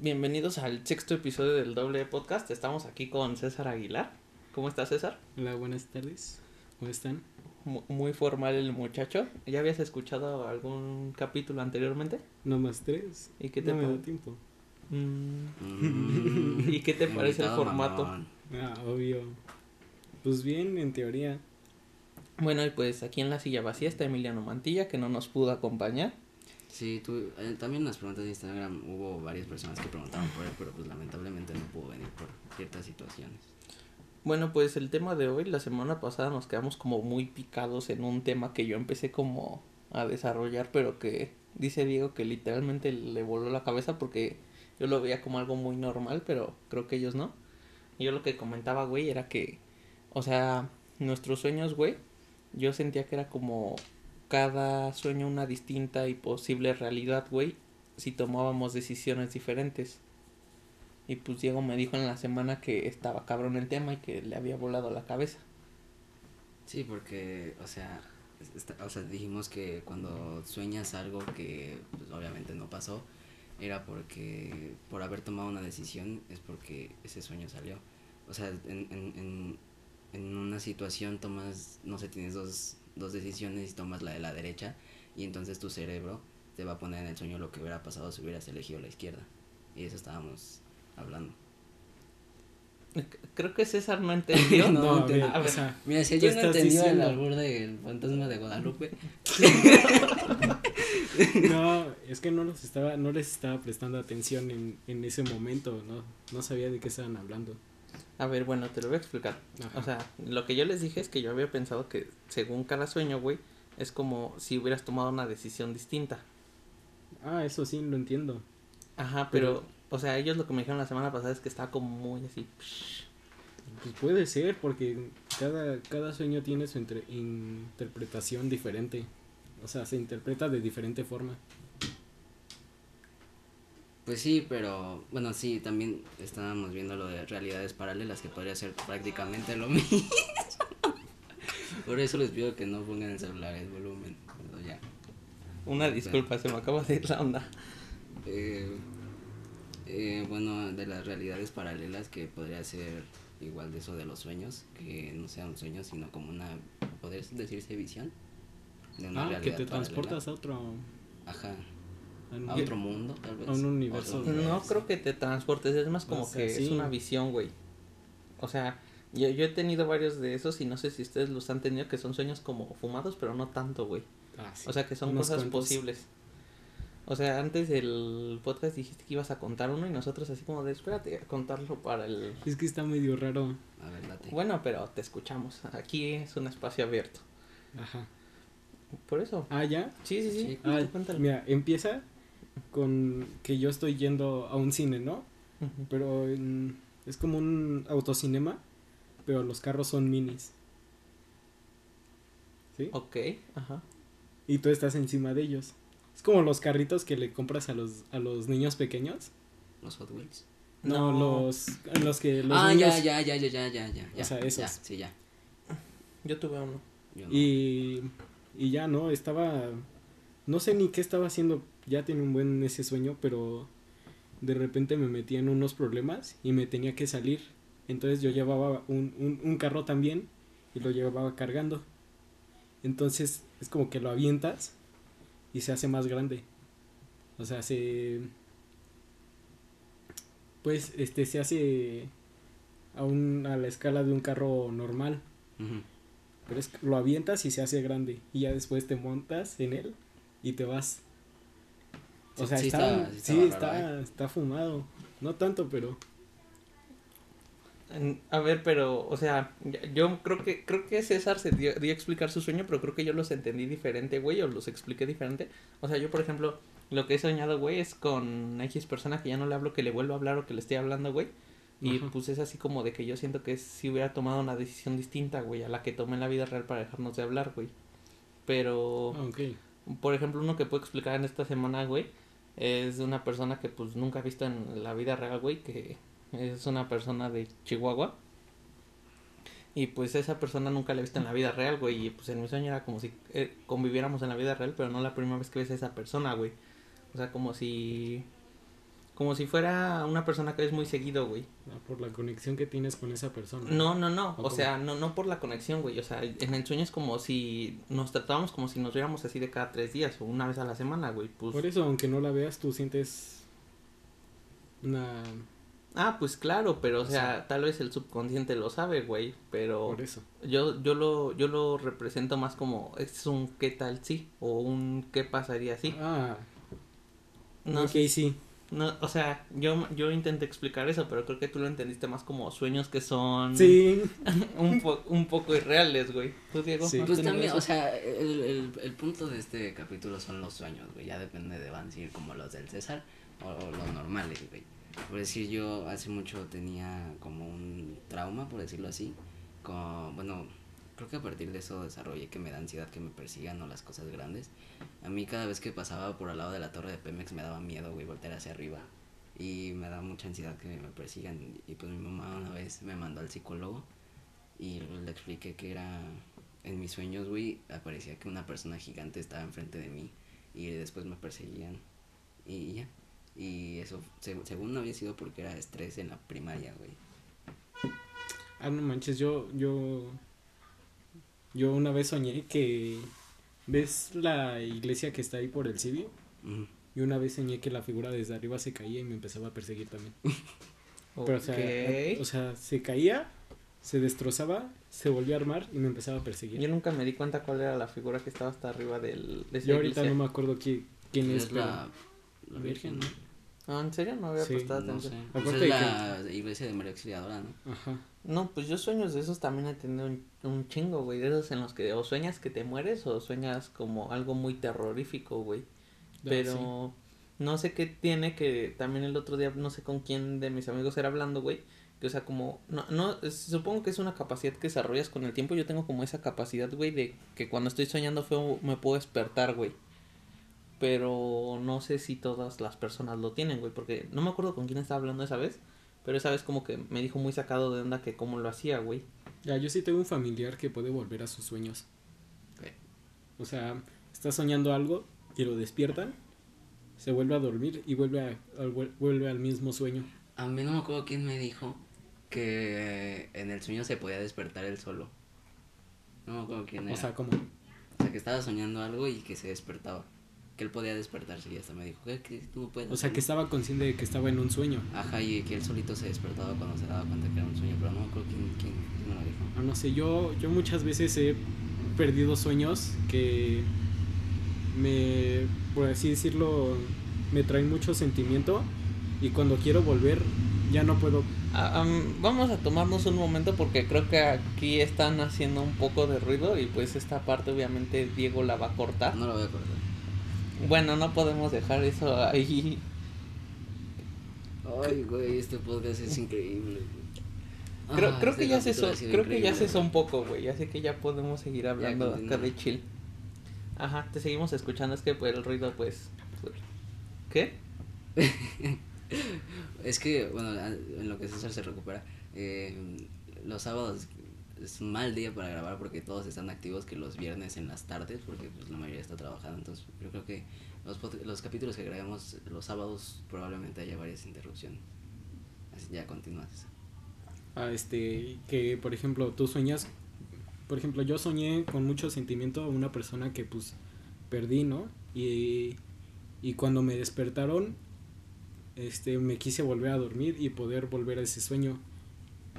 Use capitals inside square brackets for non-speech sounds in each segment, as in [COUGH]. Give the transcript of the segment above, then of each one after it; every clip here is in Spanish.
Bienvenidos al sexto episodio del doble podcast. Estamos aquí con César Aguilar. ¿Cómo estás, César? Hola, buenas tardes. ¿Cómo están? muy formal el muchacho. ¿Ya habías escuchado algún capítulo anteriormente? No más tres. ¿Y qué te no me da tiempo. Mm. [LAUGHS] ¿Y qué te parece el formato? Ah, obvio. Pues bien, en teoría. Bueno, y pues aquí en la silla vacía está Emiliano Mantilla, que no nos pudo acompañar. Sí, tú, eh, también en las preguntas de Instagram hubo varias personas que preguntaban por él, pero pues lamentablemente no pudo venir por ciertas situaciones. Bueno, pues el tema de hoy, la semana pasada nos quedamos como muy picados en un tema que yo empecé como a desarrollar, pero que dice Diego que literalmente le voló la cabeza porque yo lo veía como algo muy normal, pero creo que ellos no. Yo lo que comentaba, güey, era que, o sea, nuestros sueños, güey, yo sentía que era como cada sueño una distinta y posible realidad, güey, si tomábamos decisiones diferentes. Y pues Diego me dijo en la semana que estaba cabrón el tema y que le había volado la cabeza. Sí, porque, o sea, o sea, dijimos que cuando sueñas algo que pues, obviamente no pasó, era porque por haber tomado una decisión es porque ese sueño salió. O sea, en, en, en, en una situación tomas, no sé, tienes dos, dos decisiones y tomas la de la derecha y entonces tu cerebro te va a poner en el sueño lo que hubiera pasado si hubieras elegido la izquierda. Y eso estábamos hablando. Creo que César no [LAUGHS] entendió. no, mira, si yo no entendí el albur del fantasma de Guadalupe. [LAUGHS] no, es que no los estaba, no les estaba prestando atención en, en ese momento, no, no sabía de qué estaban hablando. A ver, bueno, te lo voy a explicar. O sea, lo que yo les dije es que yo había pensado que según cada sueño, güey, es como si hubieras tomado una decisión distinta. Ah, eso sí, lo entiendo. Ajá, pero o sea, ellos lo que me dijeron la semana pasada es que estaba como muy así. Pues puede ser, porque cada, cada sueño tiene su interpretación diferente. O sea, se interpreta de diferente forma. Pues sí, pero bueno, sí, también estábamos viendo lo de realidades paralelas, que podría ser prácticamente lo [LAUGHS] mismo. Por eso les pido que no pongan el celular el volumen. ya. Una disculpa, se me acaba de ir la onda. Eh, eh, bueno, de las realidades paralelas que podría ser igual de eso de los sueños, que no sean sueños, sino como una, ¿podría decirse visión? De una ah, que te transportas a otro... Ajá. A otro mundo, tal vez. A un universo. No creo que te transportes, es más como que es una visión, güey. O sea, yo, yo he tenido varios de esos y no sé si ustedes los han tenido, que son sueños como fumados, pero no tanto, güey. Ah, o sea, que son cosas posibles. O sea, antes del podcast dijiste que ibas a contar uno y nosotros así como de espérate contarlo para el... Es que está medio raro. A ver, date. Bueno, pero te escuchamos. Aquí es un espacio abierto. Ajá. Por eso. Ah, ¿ya? Sí, sí, sí. Ah, mira, empieza con que yo estoy yendo a un cine, ¿no? Pero es como un autocinema, pero los carros son minis. ¿Sí? Ok, ajá. Y tú estás encima de ellos. Es como los carritos que le compras a los, a los niños pequeños. Los Hot Wheels. No, los, los que los ah, ya, ya, ya, ya, ya, ya, ya. O sea, esos. sí, ya. Yo tuve uno. Y, y ya, ¿no? Estaba, no sé ni qué estaba haciendo, ya tenía un buen ese sueño, pero de repente me metí en unos problemas y me tenía que salir. Entonces yo llevaba un, un, un carro también y lo llevaba cargando. Entonces es como que lo avientas y se hace más grande. O sea, se pues este se hace a, un, a la escala de un carro normal. Pero es, lo avientas y se hace grande y ya después te montas en él y te vas. O sea, está, sí, está, ¿eh? está fumado. No tanto, pero a ver, pero, o sea, yo creo que creo que César se dio, dio, a explicar su sueño, pero creo que yo los entendí diferente, güey, o los expliqué diferente. O sea, yo, por ejemplo, lo que he soñado, güey, es con X persona que ya no le hablo, que le vuelvo a hablar o que le estoy hablando, güey. Y pues es así como de que yo siento que si hubiera tomado una decisión distinta, güey, a la que tomé en la vida real para dejarnos de hablar, güey. Pero, por ejemplo, uno que puedo explicar en esta semana, güey, es una persona que pues nunca he visto en la vida real, güey, que es una persona de Chihuahua. Y pues esa persona nunca la he visto en la vida real, güey. Y pues en mi sueño era como si eh, conviviéramos en la vida real, pero no la primera vez que ves a esa persona, güey. O sea, como si. Como si fuera una persona que ves muy seguido, güey. Ah, Por la conexión que tienes con esa persona. No, no, no. ¿O sea, no, no por la conexión, güey. O sea, en el sueño es como si nos tratábamos como si nos viéramos así de cada tres días o una vez a la semana, güey. Pues, Por eso, aunque no la veas, tú sientes una... ah, pues claro, pero o O sea, sea- tal vez el subconsciente lo sabe, güey. Pero Por eso. yo, yo lo, yo lo represento más como es un qué tal sí o un qué pasaría si. Ah, No, ok, sí. No, o sea, yo, yo intenté explicar eso, pero creo que tú lo entendiste más como sueños que son Sí. [LAUGHS] un, po- un poco irreales, güey. ¿Tú, Diego? Sí. ¿No has Pues también, eso? o sea, el, el, el punto de este capítulo son los sueños, güey. Ya depende de van a ser como los del César o, o los normales, güey. Por decir, yo hace mucho tenía como un trauma, por decirlo así. Con, bueno, creo que a partir de eso desarrollé que me da ansiedad que me persigan o las cosas grandes. A mí cada vez que pasaba por al lado de la torre de Pemex me daba miedo, güey, voltear hacia arriba. Y me da mucha ansiedad que me persigan. Y pues mi mamá una vez me mandó al psicólogo y le expliqué que era en mis sueños, güey, aparecía que una persona gigante estaba enfrente de mí y después me perseguían y ya. Y eso, seg- según no había sido porque era estrés en la primaria, güey. Ah, no manches, yo, yo, yo una vez soñé que, ¿ves la iglesia que está ahí por el. Ujú. Y una vez soñé que la figura desde arriba se caía y me empezaba a perseguir también. [LAUGHS] Pero, o sea, Ok. o sea, se caía, se destrozaba, se volvía a armar y me empezaba a perseguir. Yo nunca me di cuenta cuál era la figura que estaba hasta arriba del, de Yo ahorita iglesia. no me acuerdo qui- quién es, Es pero... la, la Virgen, ¿no? No, ¿en serio? No había Sí, prestado No sé. atención. Pues es la iglesia de María Auxiliadora, ¿no? Ajá. No, pues yo sueños de esos también he tenido un, un chingo, güey. De esos en los que o sueñas que te mueres o sueñas como algo muy terrorífico, güey. Ah, Pero no sé qué tiene que también el otro día, no sé con quién de mis amigos era hablando, güey. Que o sea, como, no, no, es- supongo que es una capacidad que desarrollas con el tiempo. Yo tengo como esa capacidad, güey, de que cuando estoy soñando feo me puedo despertar, güey. Pero no sé si todas las personas lo tienen, güey, porque no me acuerdo con quién estaba hablando esa vez. Pero esa vez como que me dijo muy sacado de onda que cómo lo hacía, güey. Ya, yo sí tengo un familiar que puede volver a sus sueños. O sea, está soñando algo y lo despiertan, se vuelve a dormir y vuelve, a, vuelve al mismo sueño. A mí no me acuerdo quién me dijo que en el sueño se podía despertar él solo. No me acuerdo quién era. O sea, como... O sea, que estaba soñando algo y que se despertaba. Que él podía despertarse y hasta me dijo, ¿qué? ¿Que tú no puedes O sea, que hacerlo?". estaba consciente de que estaba en un sueño. Ajá, y que él solito se despertaba cuando se daba cuenta que era un sueño, pero no me acuerdo quién, quién, quién me lo dijo. Ah, no sé, yo, yo muchas veces he perdido sueños que me, por así decirlo, me traen mucho sentimiento y cuando quiero volver ya no puedo. Ah, am, vamos a tomarnos un momento porque creo que aquí están haciendo un poco de ruido y pues esta parte obviamente Diego la va a cortar. No lo voy a acordar. Bueno, no podemos dejar eso ahí. Ay, güey, este podcast es increíble. güey. Creo, Ah, creo este que ya se creo que ya se son poco, güey. Así que ya podemos seguir hablando acá de chill. Ajá, te seguimos escuchando, es que pues, el ruido pues... ¿Qué? [LAUGHS] Es que, bueno, en lo que César se recupera, eh, los sábados es un mal día para grabar porque todos están activos que los viernes en las tardes, porque pues, la mayoría está trabajando. Entonces, yo creo que los, los capítulos que grabemos los sábados probablemente haya varias interrupciones. Así ya continúas. a este que por ejemplo tú sueñas por ejemplo yo soñé con mucho sentimiento a una persona que pues perdí no y, y cuando me despertaron este me quise volver a dormir y poder volver a ese sueño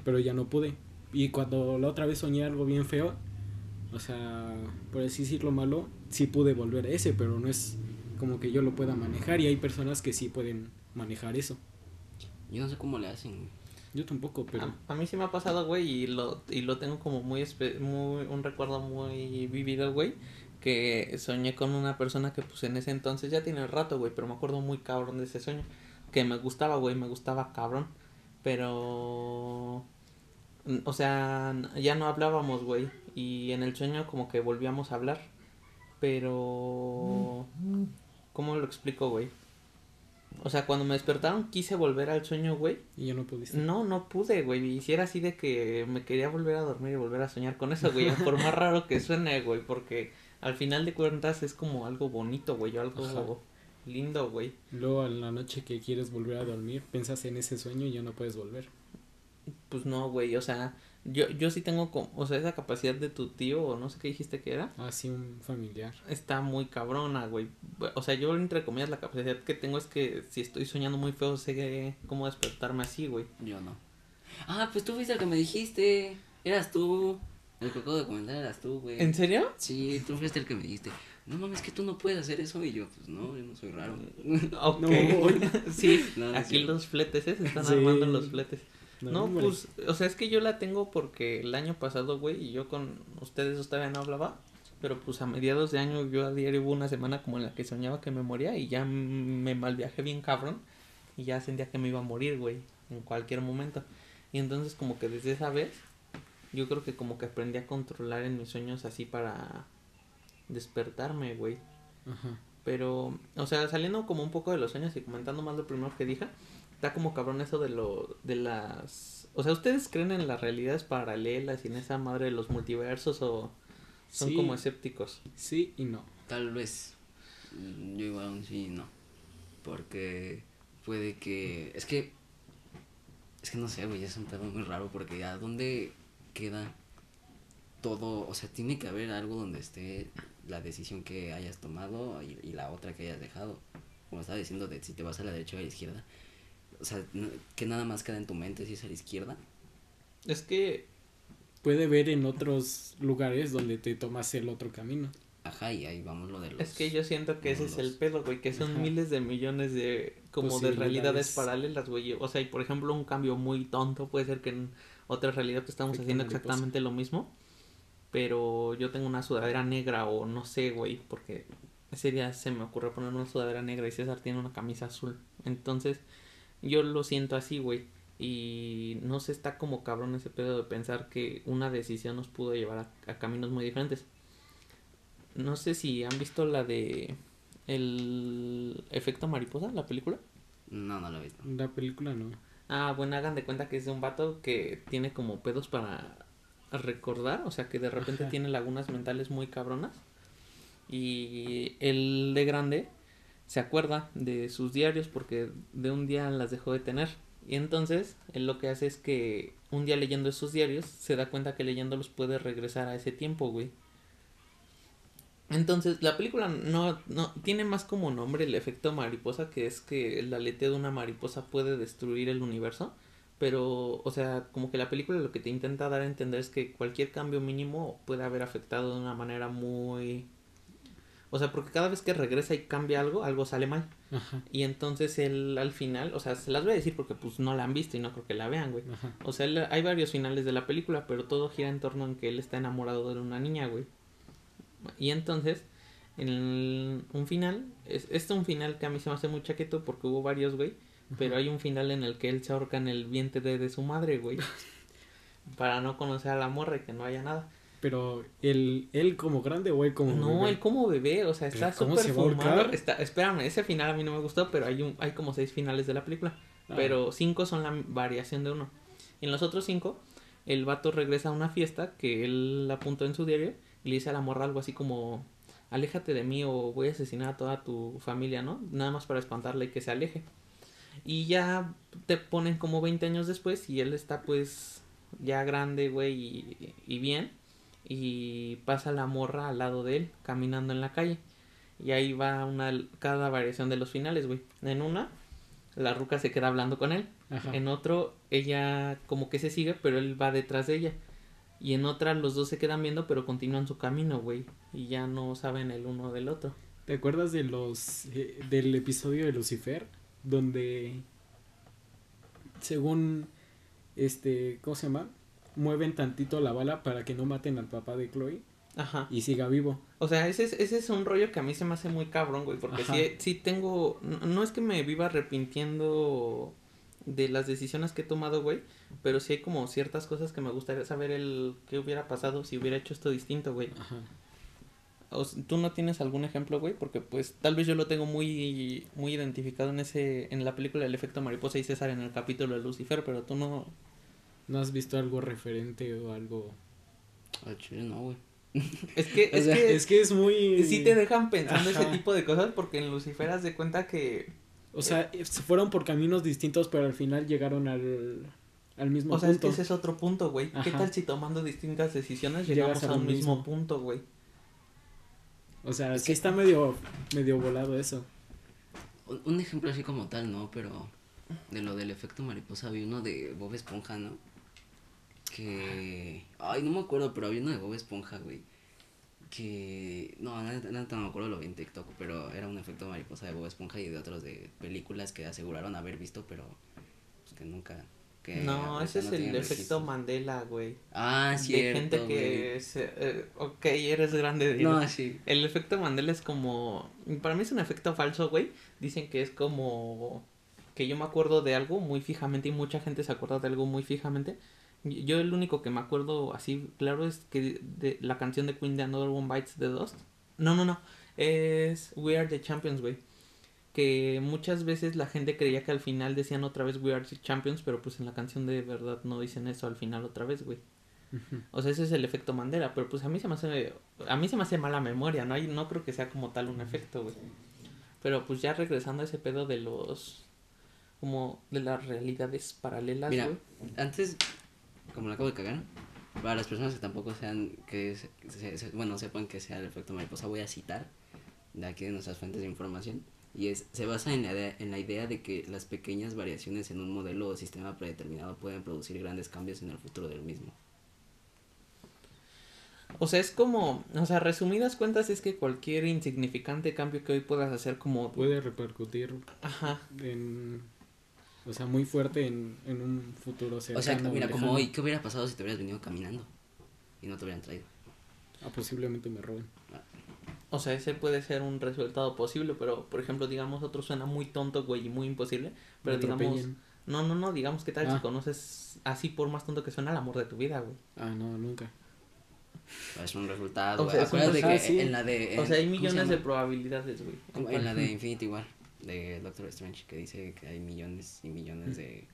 pero ya no pude y cuando la otra vez soñé algo bien feo o sea por así decirlo malo sí pude volver a ese pero no es como que yo lo pueda manejar y hay personas que sí pueden manejar eso Yo no sé cómo le hacen. güey. yo tampoco pero A, a mí sí me ha pasado, güey, y lo, y lo tengo como muy, espe- muy, un recuerdo muy vivido, güey, que soñé con una persona que pues en ese entonces ya tiene rato, güey, pero me acuerdo muy cabrón de ese sueño, que me gustaba, güey, me gustaba cabrón, pero, o sea, ya no hablábamos, güey, y en el sueño como que volvíamos a hablar, pero, ¿cómo lo explico, güey? O sea, cuando me despertaron quise volver al sueño, güey, y ya no pudiste no, no pude, güey. Y si era así de que me quería volver a dormir y volver a soñar con eso, güey. Por más raro que suene, güey. Porque al final de cuentas es como algo bonito, güey. Algo. Ajá. lindo, güey. Luego a la noche que quieres volver a dormir, piensas en ese sueño y ya no puedes volver. Pues no, güey, o sea, yo, yo sí tengo, como, o sea, esa capacidad de tu tío, o no sé qué dijiste que era, Así un familiar. está muy cabrona, güey. O sea, yo, entre comillas, la capacidad que tengo es que si estoy soñando muy feo, sé cómo despertarme así, güey. Yo no. Ah, pues tú fuiste el que me dijiste. Eras tú. El que acabo de comentar eras tú, güey. ¿En serio? Sí, tú fuiste el que me dijiste. No mames, que tú no puedes hacer eso. Y yo, pues no, yo no soy raro. Ok. [LAUGHS] No. [LAUGHS] sí, No, no es aquí los fletes, ¿eh? Se están Sí. armando los fletes. No, pues, o sea, es que yo la tengo porque el año pasado, güey, y yo con ustedes todavía no hablaba, pero pues a mediados de año yo a diario hubo una semana como en la que soñaba que me moría y ya me malviajé bien cabrón y ya sentía que me iba a morir, güey, en cualquier momento. Y entonces como que desde esa vez yo creo que como que aprendí a controlar en mis sueños así para despertarme, güey. Ajá. Pero, o sea, saliendo como un poco de los sueños y comentando más lo primero que dije, está como cabrón eso de lo, de las, o sea, ¿ustedes creen en las realidades paralelas y en esa madre de los multiversos o son Sí. como escépticos? Sí y no. Tal vez. Yo igual aún sí no. Porque puede que. Es que. Es que no sé, güey, es un tema muy raro. Porque ¿a dónde queda todo? O sea, tiene que haber algo donde esté la decisión que hayas tomado y, y la otra que hayas dejado. Como estaba diciendo, de si te vas a la derecha o a la izquierda. O sea, que nada más queda en tu mente si es a la izquierda. Es que, Puede ver en otros lugares donde te tomas el otro camino. Ajá, y ahí vamos lo de los. es que yo siento que ese es el pedo, güey, que son Ajá. miles de millones de, como de realidades paralelas, güey. O sea, y por ejemplo, un cambio muy tonto puede ser que en otra realidad que estamos haciendo mariposa. exactamente lo mismo, pero yo tengo una sudadera negra o no sé, güey, porque ese día se me ocurrió poner una sudadera negra y César tiene una camisa azul. Entonces, yo lo siento así, güey. Y no se está como cabrón ese pedo de pensar que una decisión nos pudo llevar a, a caminos muy diferentes. No sé si han visto la de el efecto mariposa, la película. No, no lo he visto. La película no. Ah, bueno, hagan de cuenta que es de un vato que tiene como pedos para recordar, o sea que de repente Ajá. tiene lagunas mentales muy cabronas. Y el de grande se acuerda de sus diarios porque de un día las dejó de tener. Y entonces él lo que hace es que un día leyendo esos diarios se da cuenta que leyéndolos puede regresar a ese tiempo, güey. Entonces, la película no, no tiene más como nombre el efecto mariposa, que es que el aleteo de una mariposa puede destruir el universo. Pero, o sea, como que la película lo que te intenta dar a entender es que cualquier cambio mínimo puede haber afectado de una manera muy... O sea, porque cada vez que regresa y cambia algo, algo sale mal. Ajá. Y entonces él al final, o sea, se las voy a decir porque pues no la han visto y no creo que la vean, güey. Ajá. O sea, él- hay varios finales de la película, pero todo gira en torno en que él está enamorado de una niña, güey. Y entonces, en el- un final, es, este es un final que a mí se me hace muy chaqueto porque hubo varios, güey. Pero hay un final en el que él se ahorca en el vientre de, de su madre, güey. [LAUGHS] para no conocer a la morra y que no haya nada. Pero él, él como grande o él como No, bebé? él como bebé, o sea, ¿Pero está súper fumado. Está, espérame, ese final a mí no me gustó, pero hay un, hay como seis finales de la película. Ah. Pero cinco son la variación de uno. En los otros cinco, el vato regresa a una fiesta que él apuntó en su diario y le dice a la morra algo así como, aléjate de mí o voy a asesinar a toda tu familia, ¿no? Nada más para espantarle y que se aleje. Y ya te ponen como 20 años después y él está pues ya grande, güey, y, y bien. Y pasa la morra al lado de él, caminando en la calle. Y ahí va una cada variación de los finales, güey. En una, la ruca se queda hablando con él. Ajá. En otro, ella como que se sigue, pero él va detrás de ella. Y en otra, los dos se quedan viendo, pero continúan su camino, güey. Y ya no saben el uno del otro. ¿Te acuerdas de los eh, del episodio de Lucifer donde según este, ¿cómo se llama? Mueven tantito la bala para que no maten al papá de Chloe Ajá. y siga vivo. O sea, ese es, ese es un rollo que a mí se me hace muy cabrón, güey. Porque sí, sí tengo. No, no es que me viva arrepintiendo de las decisiones que he tomado, güey. Pero sí hay como ciertas cosas que me gustaría saber el qué hubiera pasado si hubiera hecho esto distinto, güey. Ajá. O ¿Tú no tienes algún ejemplo, güey? Porque pues tal vez yo lo tengo muy muy identificado en ese en la película El efecto mariposa y César en el capítulo de Lucifer, pero tú no ¿No has visto algo referente o algo? Al chile no, güey. [LAUGHS] Es que, [LAUGHS] es sea, que, Es que es muy... sí te dejan pensando ese tipo de cosas porque en Lucifer haz de cuenta que, O sea, se fueron por caminos distintos, pero al final llegaron al, al mismo o sea, es punto. que ese es otro punto, güey. ¿Qué tal si tomando distintas decisiones Llegas llegamos a un mismo mismo. punto, güey? O sea, sí está medio, medio volado eso. Un, un ejemplo así como tal, ¿no? Pero de lo del efecto mariposa había uno de Bob Esponja, ¿no? Que... Ay, no me acuerdo, pero había uno de Bob Esponja, güey. Que... No, neta neta no me acuerdo, lo vi en TikTok, pero era un efecto mariposa de Bob Esponja y de otros de películas que aseguraron haber visto, pero pues, que nunca... Que No, ese es no el efecto. Mandela, güey. Ah, de gente que se, eh, ok, eres grande de No, sí. El efecto Mandela es como para mí es un efecto falso, güey. Dicen que es como que yo me acuerdo de algo muy fijamente y mucha gente se acuerda de algo muy fijamente. Yo el único que me acuerdo así claro es que de la canción de Queen de Another One Bites the Dust. No, no, no. Es We Are the Champions, güey. Que muchas veces la gente creía que al final decían otra vez We Are the Champions, pero pues en la canción de verdad no dicen eso al final otra vez, güey. O sea, ese es el efecto Mandela, pero pues a mí se me hace a mí se me hace mala memoria, no hay no creo que sea como tal un efecto, güey. Pero pues ya regresando a ese pedo de los como de las realidades paralelas, Mira, güey. antes, como lo acabo de cagar, para las personas que tampoco sean, que se- se- se- bueno, sepan que sea el efecto mariposa, voy a citar de aquí de nuestras fuentes de información. Y es, se basa en la, idea, en la idea de que las pequeñas variaciones en un modelo o sistema predeterminado pueden producir grandes cambios en el futuro del mismo. O sea, es como, o sea, resumidas cuentas es que cualquier insignificante cambio que hoy puedas hacer como Puede repercutir ajá, en... O sea, muy fuerte en, en un futuro cercano. o sea, mira, como hoy, ¿qué hubiera pasado si te hubieras venido caminando y no te hubieran traído? Ah, posiblemente me roben. O sea, ese puede ser un resultado posible, pero por ejemplo, digamos, otro suena muy tonto, güey, y muy imposible, pero Me digamos, atropellen. no, no, no, digamos que tal si Ah. conoces así por más tonto que suena el amor de tu vida, güey. Ah, no, nunca. Es un resultado, O sea, es un Acuérdate que sí. en la de... o sea, hay en- ¿cómo se millones de probabilidades, güey. En la de Infinity War, de Doctor Strange, que dice que hay millones y millones de...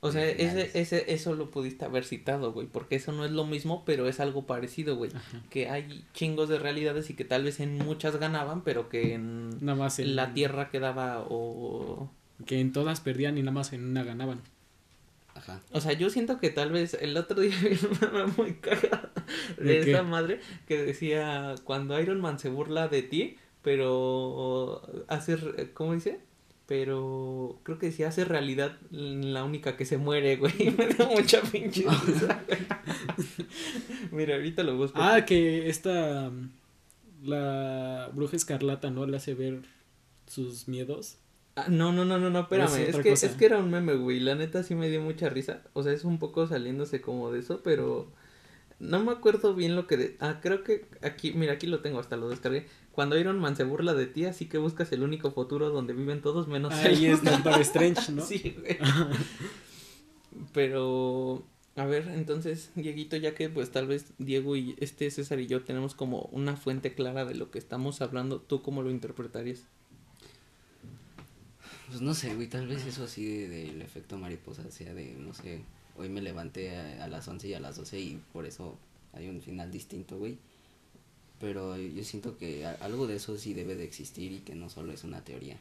O sea, ese, ese, eso lo pudiste haber citado, güey, porque eso no es lo mismo, pero es algo parecido, güey. Ajá. Que hay chingos de realidades y que tal vez en muchas ganaban, pero que en Nada más en... la Tierra quedaba o... Que en todas perdían y nada más en una ganaban. Ajá. O sea, yo siento que tal vez el otro día [LAUGHS] vi una muy cagada de, ¿De esa madre que decía cuando Iron Man se burla de ti, pero hace, ¿cómo dice? Pero creo que decía hace realidad la única que se muere, güey. [LAUGHS] Me da mucha pinche. [LAUGHS] Mira, ahorita lo busco. Ah, que esta... La bruja escarlata, ¿no? Le hace ver sus miedos. Ah, no, no, no, no, no, espérame. Es que, cosa. es que era un meme, güey. La neta sí me dio mucha risa. O sea, es un poco saliéndose como de eso, pero no me acuerdo bien lo que... de- Ah, creo que aquí, mira, aquí lo tengo, hasta lo descargué. Cuando Iron Man se burla de ti, así que buscas el único futuro donde viven todos menos Ahí él. es Doctor Strange, ¿no? [LAUGHS] Sí, güey. Pero, a ver, entonces, Dieguito, ya que pues tal vez Diego y este César y yo tenemos como una fuente clara de lo que estamos hablando, ¿tú cómo lo interpretarías? Pues no sé, güey, tal vez eso así de- del efecto mariposa sea de, no sé, hoy me levanté a, a las 11 y a las 12 y por eso hay un final distinto, güey. Pero yo siento que algo de eso sí debe de existir y que no solo es una teoría.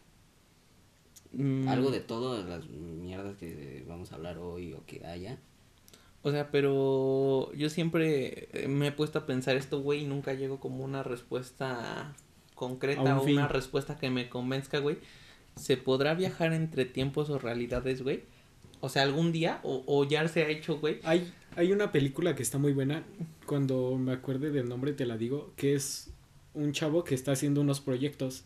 Mm, Algo de todas las mierdas que vamos a hablar hoy o que haya. O sea, pero yo siempre eh, me he puesto a pensar esto, güey, y nunca llego como una respuesta concreta un o fin. una respuesta que me convenzca, güey. ¿Se podrá viajar entre tiempos o realidades, güey? O sea, algún día, o, o ya se ha hecho, güey. Hay, hay una película que está muy buena. Cuando me acuerde del nombre te la digo. Que es un chavo que está haciendo unos proyectos.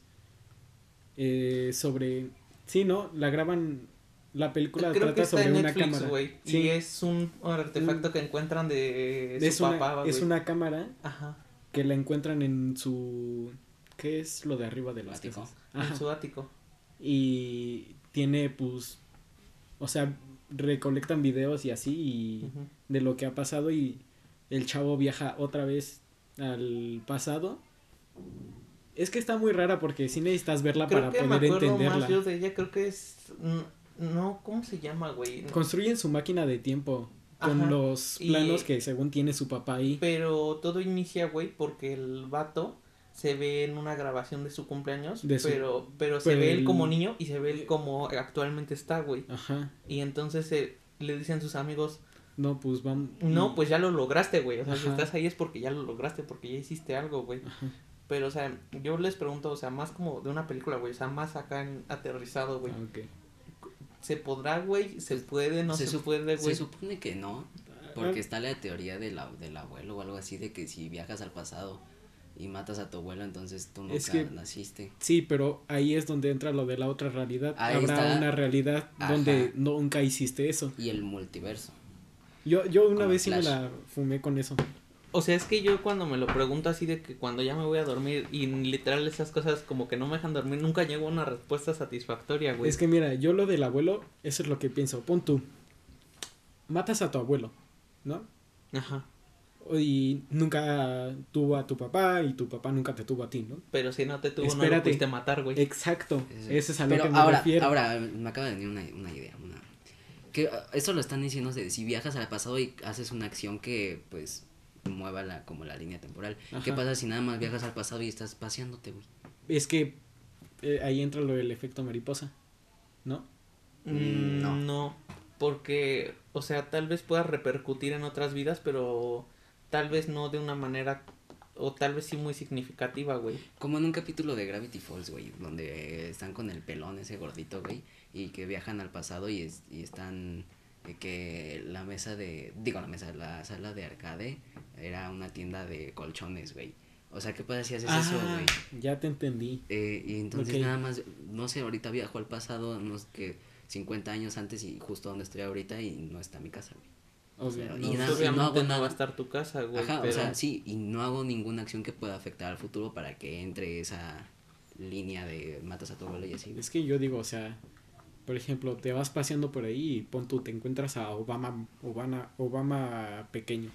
eh, sobre... Sí, ¿no? La graban... La película Creo que trata está sobre en una Netflix, cámara. Sí. Y es un artefacto que encuentran de su es, una, papá, güey. es una cámara Ajá, que la encuentran en su... ¿Qué es lo de arriba de las Ático. en su ático. Y tiene pues... O sea, recolectan videos y así y de lo que ha pasado y el chavo viaja otra vez al pasado. Es que está muy rara porque sí necesitas verla Creo para que me poder acuerdo entenderla. más yo de ella, creo que es... No, ¿cómo se llama, güey? Construyen su máquina de tiempo con Ajá, los y- planos que según tiene su papá ahí. Pero todo inicia, güey, porque el vato se ve en una grabación de su cumpleaños, De su- pero, pero se pero ve él el- como niño y se ve él como actualmente está, güey. Ajá. Y entonces eh, le dicen sus amigos, No, pues vamos. no, pues ya lo lograste, güey. O sea, si estás ahí es porque ya lo lograste, porque ya hiciste algo, güey. Ajá. Pero, o sea, yo les pregunto, o sea, más como de una película, güey, o sea, más acá en aterrizado, güey. Ah, ok. ¿Se podrá, güey? ¿Se puede? ¿No se, puede, Se güey? supone que no, porque está la teoría de la, del abuelo o algo así de que si viajas al pasado y matas a tu abuelo, entonces tú nunca Es que- naciste. Sí, pero ahí es donde entra lo de la otra realidad. Ahí Habrá está. una realidad Ajá. donde nunca hiciste eso. Y el multiverso. Yo, yo una Como vez sí me la fumé con eso. O sea, es que yo cuando me lo pregunto así de que cuando ya me voy a dormir y literal esas cosas como que no me dejan dormir, nunca llego a una respuesta satisfactoria, güey. Es que mira, yo lo del abuelo, eso es lo que pienso. Pon tú, matas a tu abuelo, ¿no? Ajá. Y nunca tuvo a tu papá y tu papá nunca te tuvo a ti, ¿no? Pero si no te tuvo, no lo Espérate. pudiste matar, güey. Exacto, Ese- eso es a lo Pero que me ahora, refiero. ahora me acaba de venir una, una idea, una que ah, eso lo están diciendo de si viajas al pasado y haces una acción que pues mueva la como la línea temporal. ¿Qué pasa si nada más viajas al pasado y estás paseándote, güey? Es que eh, ahí entra lo del efecto mariposa, ¿no? Mm, no. no. porque, o sea, tal vez pueda repercutir en otras vidas, pero tal vez no de una manera, o tal vez sí muy significativa, güey. Como en un capítulo de Gravity Falls, güey, donde están con el pelón ese gordito, güey, y que viajan al pasado y, es- y están eh, que la mesa de, digo la mesa, la sala de arcade era una tienda de colchones, güey. O sea, ¿qué pasa si haces eso, Ah, güey? ya te entendí. Eh, y entonces nada más, no sé, ahorita viajo al pasado, unos que 50 años antes y justo donde estoy ahorita y no está mi casa, güey. Ok, sea, no, y Pues nada- obviamente no hago no nada. va a estar tu casa, güey. Ajá, pero... o sea, sí, y no hago ninguna acción que pueda afectar al futuro para que entre esa línea de matas a tu abuelo y así. Es que yo digo, o sea, por ejemplo, te vas paseando por ahí y pon tú, te encuentras a Obama, Obama, Obama pequeño.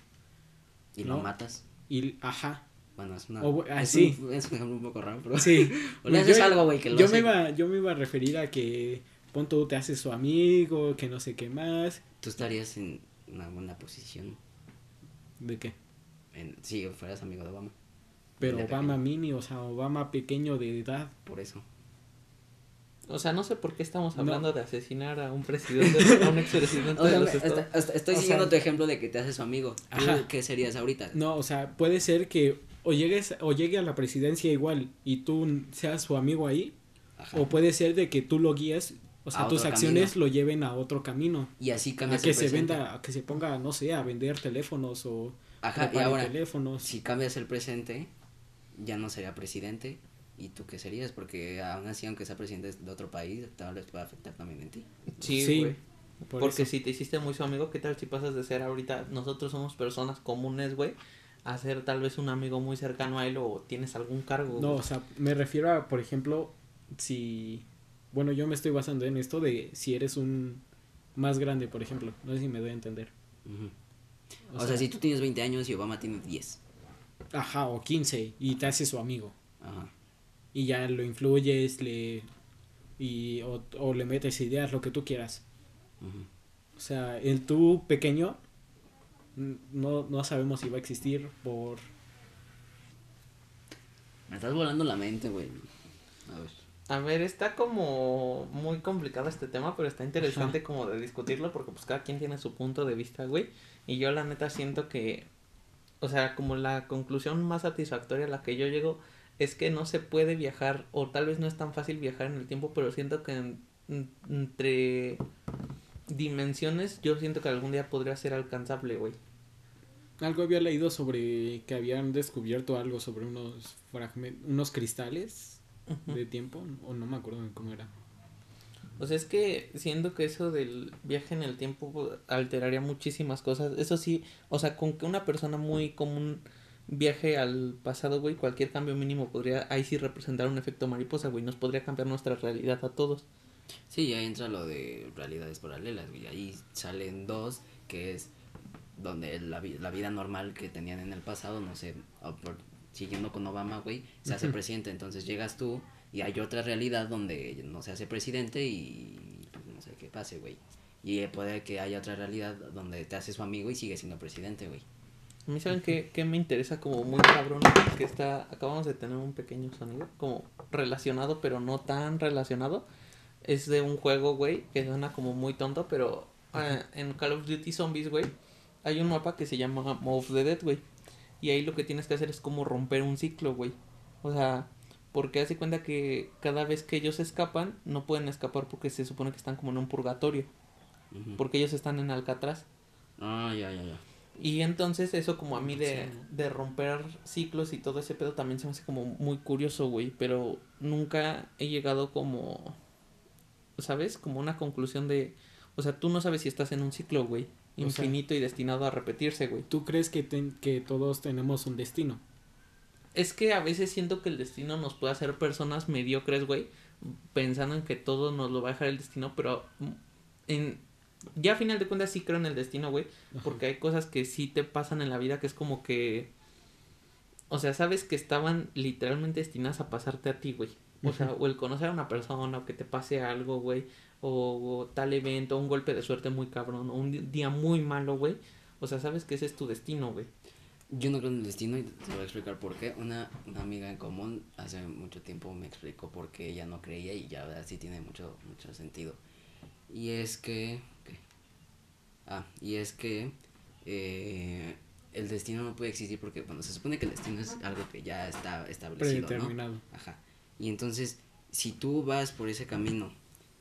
Y ¿no? lo matas. Y, ajá, Bueno, es una. O ah, es, sí. un, es un ejemplo un poco raro, pero. sí. [LAUGHS] O le Pues haces yo- algo, güey, que lo yo hace- me iba, yo me iba a referir a que pon tú, te haces su amigo, que no sé qué más. Tú estarías en una buena posición. ¿De qué? En, si fueras amigo de Obama. Pero De Obama pequeño. mini, o sea, Obama pequeño de edad. Por eso. O sea, no sé por qué estamos No. hablando de asesinar a un presidente, [LAUGHS] a un expresidente O de los esta- Estados esta- estoy O siguiendo sea- tu ejemplo de que te haces su amigo. ¿Tú Ajá. ¿Qué serías ahorita? No, o sea, puede ser que o llegues o llegue a la presidencia igual y tú seas su amigo ahí, Ajá. o puede ser de que tú lo guíes, o sea, A tus acciones camino. lo lleven a otro camino. Y así A cambias que el se presente. venda, a que se ponga, no sé, a vender teléfonos o Ajá, y ahora, teléfonos. si cambias el presente, ya no sería presidente. ¿Y tú qué serías? Porque aún así, aunque sea presidente de otro país, tal vez pueda afectar también en ti. Sí, Sí, güey. por Porque eso. si te hiciste muy su amigo, ¿qué tal si pasas de ser ahorita, nosotros somos personas comunes, güey, a ser tal vez un amigo muy cercano a él o tienes algún cargo? No, güey? o sea, me refiero a, por ejemplo, si, bueno, yo me estoy basando en esto de si eres un más grande, por ejemplo, no sé si me doy a entender. O O, sea- sea, si tú tienes 20 años y Obama tiene 10. Ajá, o 15 y te haces su amigo Ajá. y ya lo influyes, le y o, o le metes ideas, lo que tú quieras. O sea, el tú pequeño no, no sabemos si va a existir por Me estás volando la mente, güey. A ver. A ver, está como muy complicado este tema, pero está interesante como de discutirlo porque pues cada quien tiene su punto de vista, güey. Y yo la neta siento que, o sea, como la conclusión más satisfactoria a la que yo llego es que no se puede viajar o tal vez no es tan fácil viajar en el tiempo, pero siento que en- en- entre dimensiones yo siento que algún día podría ser alcanzable, güey. algo había leído sobre que habían descubierto algo sobre unos fragmentos, unos cristales De tiempo o no me acuerdo de cómo era. O sea, es que siento que eso del viaje en el tiempo pues, alteraría muchísimas cosas. Eso sí, o sea, con que una persona muy común viaje al pasado, güey, cualquier cambio mínimo podría ahí sí representar un efecto mariposa, güey, nos podría cambiar nuestra realidad a todos. Sí, ya entra lo de realidades paralelas, güey. Ahí salen dos, que es donde la, vi- la vida normal que tenían en el pasado, no sé, por- siguiendo con Obama, güey, se hace presidente. Entonces llegas tú y hay otra realidad donde no se hace presidente y pues, no sé qué pase, güey. Y eh, puede que haya otra realidad donde te haces su amigo y sigues siendo presidente, güey. A mí saben que, que me interesa como muy cabrón que está, acabamos de tener un pequeño sonido, como relacionado pero no tan relacionado. Es de un juego, güey, que suena como muy tonto, pero eh, en Call of Duty Zombies, güey, hay un mapa que se llama Move the Dead, güey. Y ahí lo que tienes que hacer es como romper un ciclo, güey. O sea, porque hace cuenta que cada vez que ellos escapan, no pueden escapar porque se supone que están como en un purgatorio. Porque ellos están en Alcatraz. Ah, ya, ya, ya. Y entonces eso como a mí de, de romper ciclos y todo ese pedo también se me hace como muy curioso, güey. Pero nunca he llegado como, ¿sabes? Como una conclusión de... O sea, tú no sabes si estás en un ciclo, güey. O sea- Infinito y destinado a repetirse, güey. ¿Tú crees que, ten- que todos tenemos un destino? Es que a veces siento que el destino nos puede hacer personas mediocres, güey. Pensando en que todo nos lo va a dejar el destino, pero... mm, En, ya a final de cuentas sí creo en el destino, güey. Porque hay cosas que sí te pasan en la vida que es como que. O sea, sabes que estaban literalmente destinadas a pasarte a ti, güey. O sea, o el conocer a una persona, o que te pase algo, güey. O, o tal evento, un golpe de suerte muy cabrón, o un día muy malo, güey. O sea, sabes que ese es tu destino, güey. Yo no creo en el destino y te voy a explicar por qué. Una, una amiga en común hace mucho tiempo me explicó por qué ella no creía y ya ahora sí tiene mucho, mucho sentido. Y es que... ¿qué? Ah, y es que eh, el destino no puede existir porque, bueno, se supone que el destino es algo que ya está establecido, ¿no? Predeterminado. Ajá. Y entonces, si tú vas por ese camino,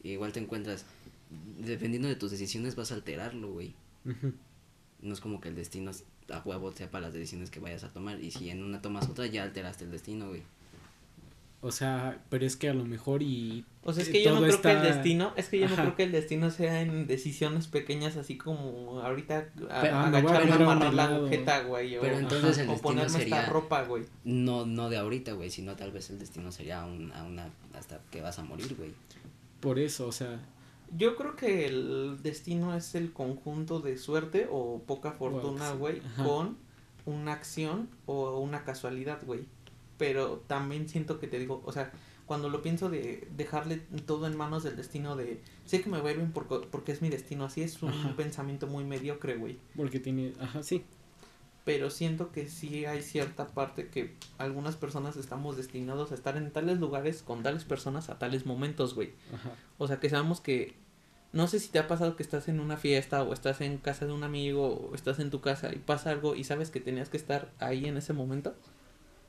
igual te encuentras, dependiendo de tus decisiones vas a alterarlo, güey. No es como que el destino a huevo sepa las decisiones que vayas a tomar. Y si en una tomas otra, ya alteraste el destino, güey. O sea, pero es que a lo mejor y... O sea, es eh, que yo no creo que el destino, es que yo no creo que el destino sea en decisiones pequeñas así como ahorita a- Pero, ah, agacharme a amarrar la agujeta, güey, o, Pero entonces el o destino ponerme sería- esta ropa, güey. No, no de ahorita, güey, sino tal vez el destino sería un, a una hasta que vas a morir, güey. Por eso, o sea, Yo creo que el destino es el conjunto de suerte o poca fortuna, güey, con una acción o una casualidad, güey. Pero también siento que te digo, o sea, cuando lo pienso de dejarle todo en manos del destino de, sé que me va a ir bien porque, porque es mi destino, así es un pensamiento muy mediocre, güey. porque tiene... Ajá, sí. Pero siento que sí hay cierta parte que algunas personas estamos destinados a estar en tales lugares con tales personas a tales momentos, güey. Ajá. O sea, que sabemos que. No sé si te ha pasado que estás en una fiesta o estás en casa de un amigo o estás en tu casa y pasa algo y sabes que tenías que estar ahí en ese momento.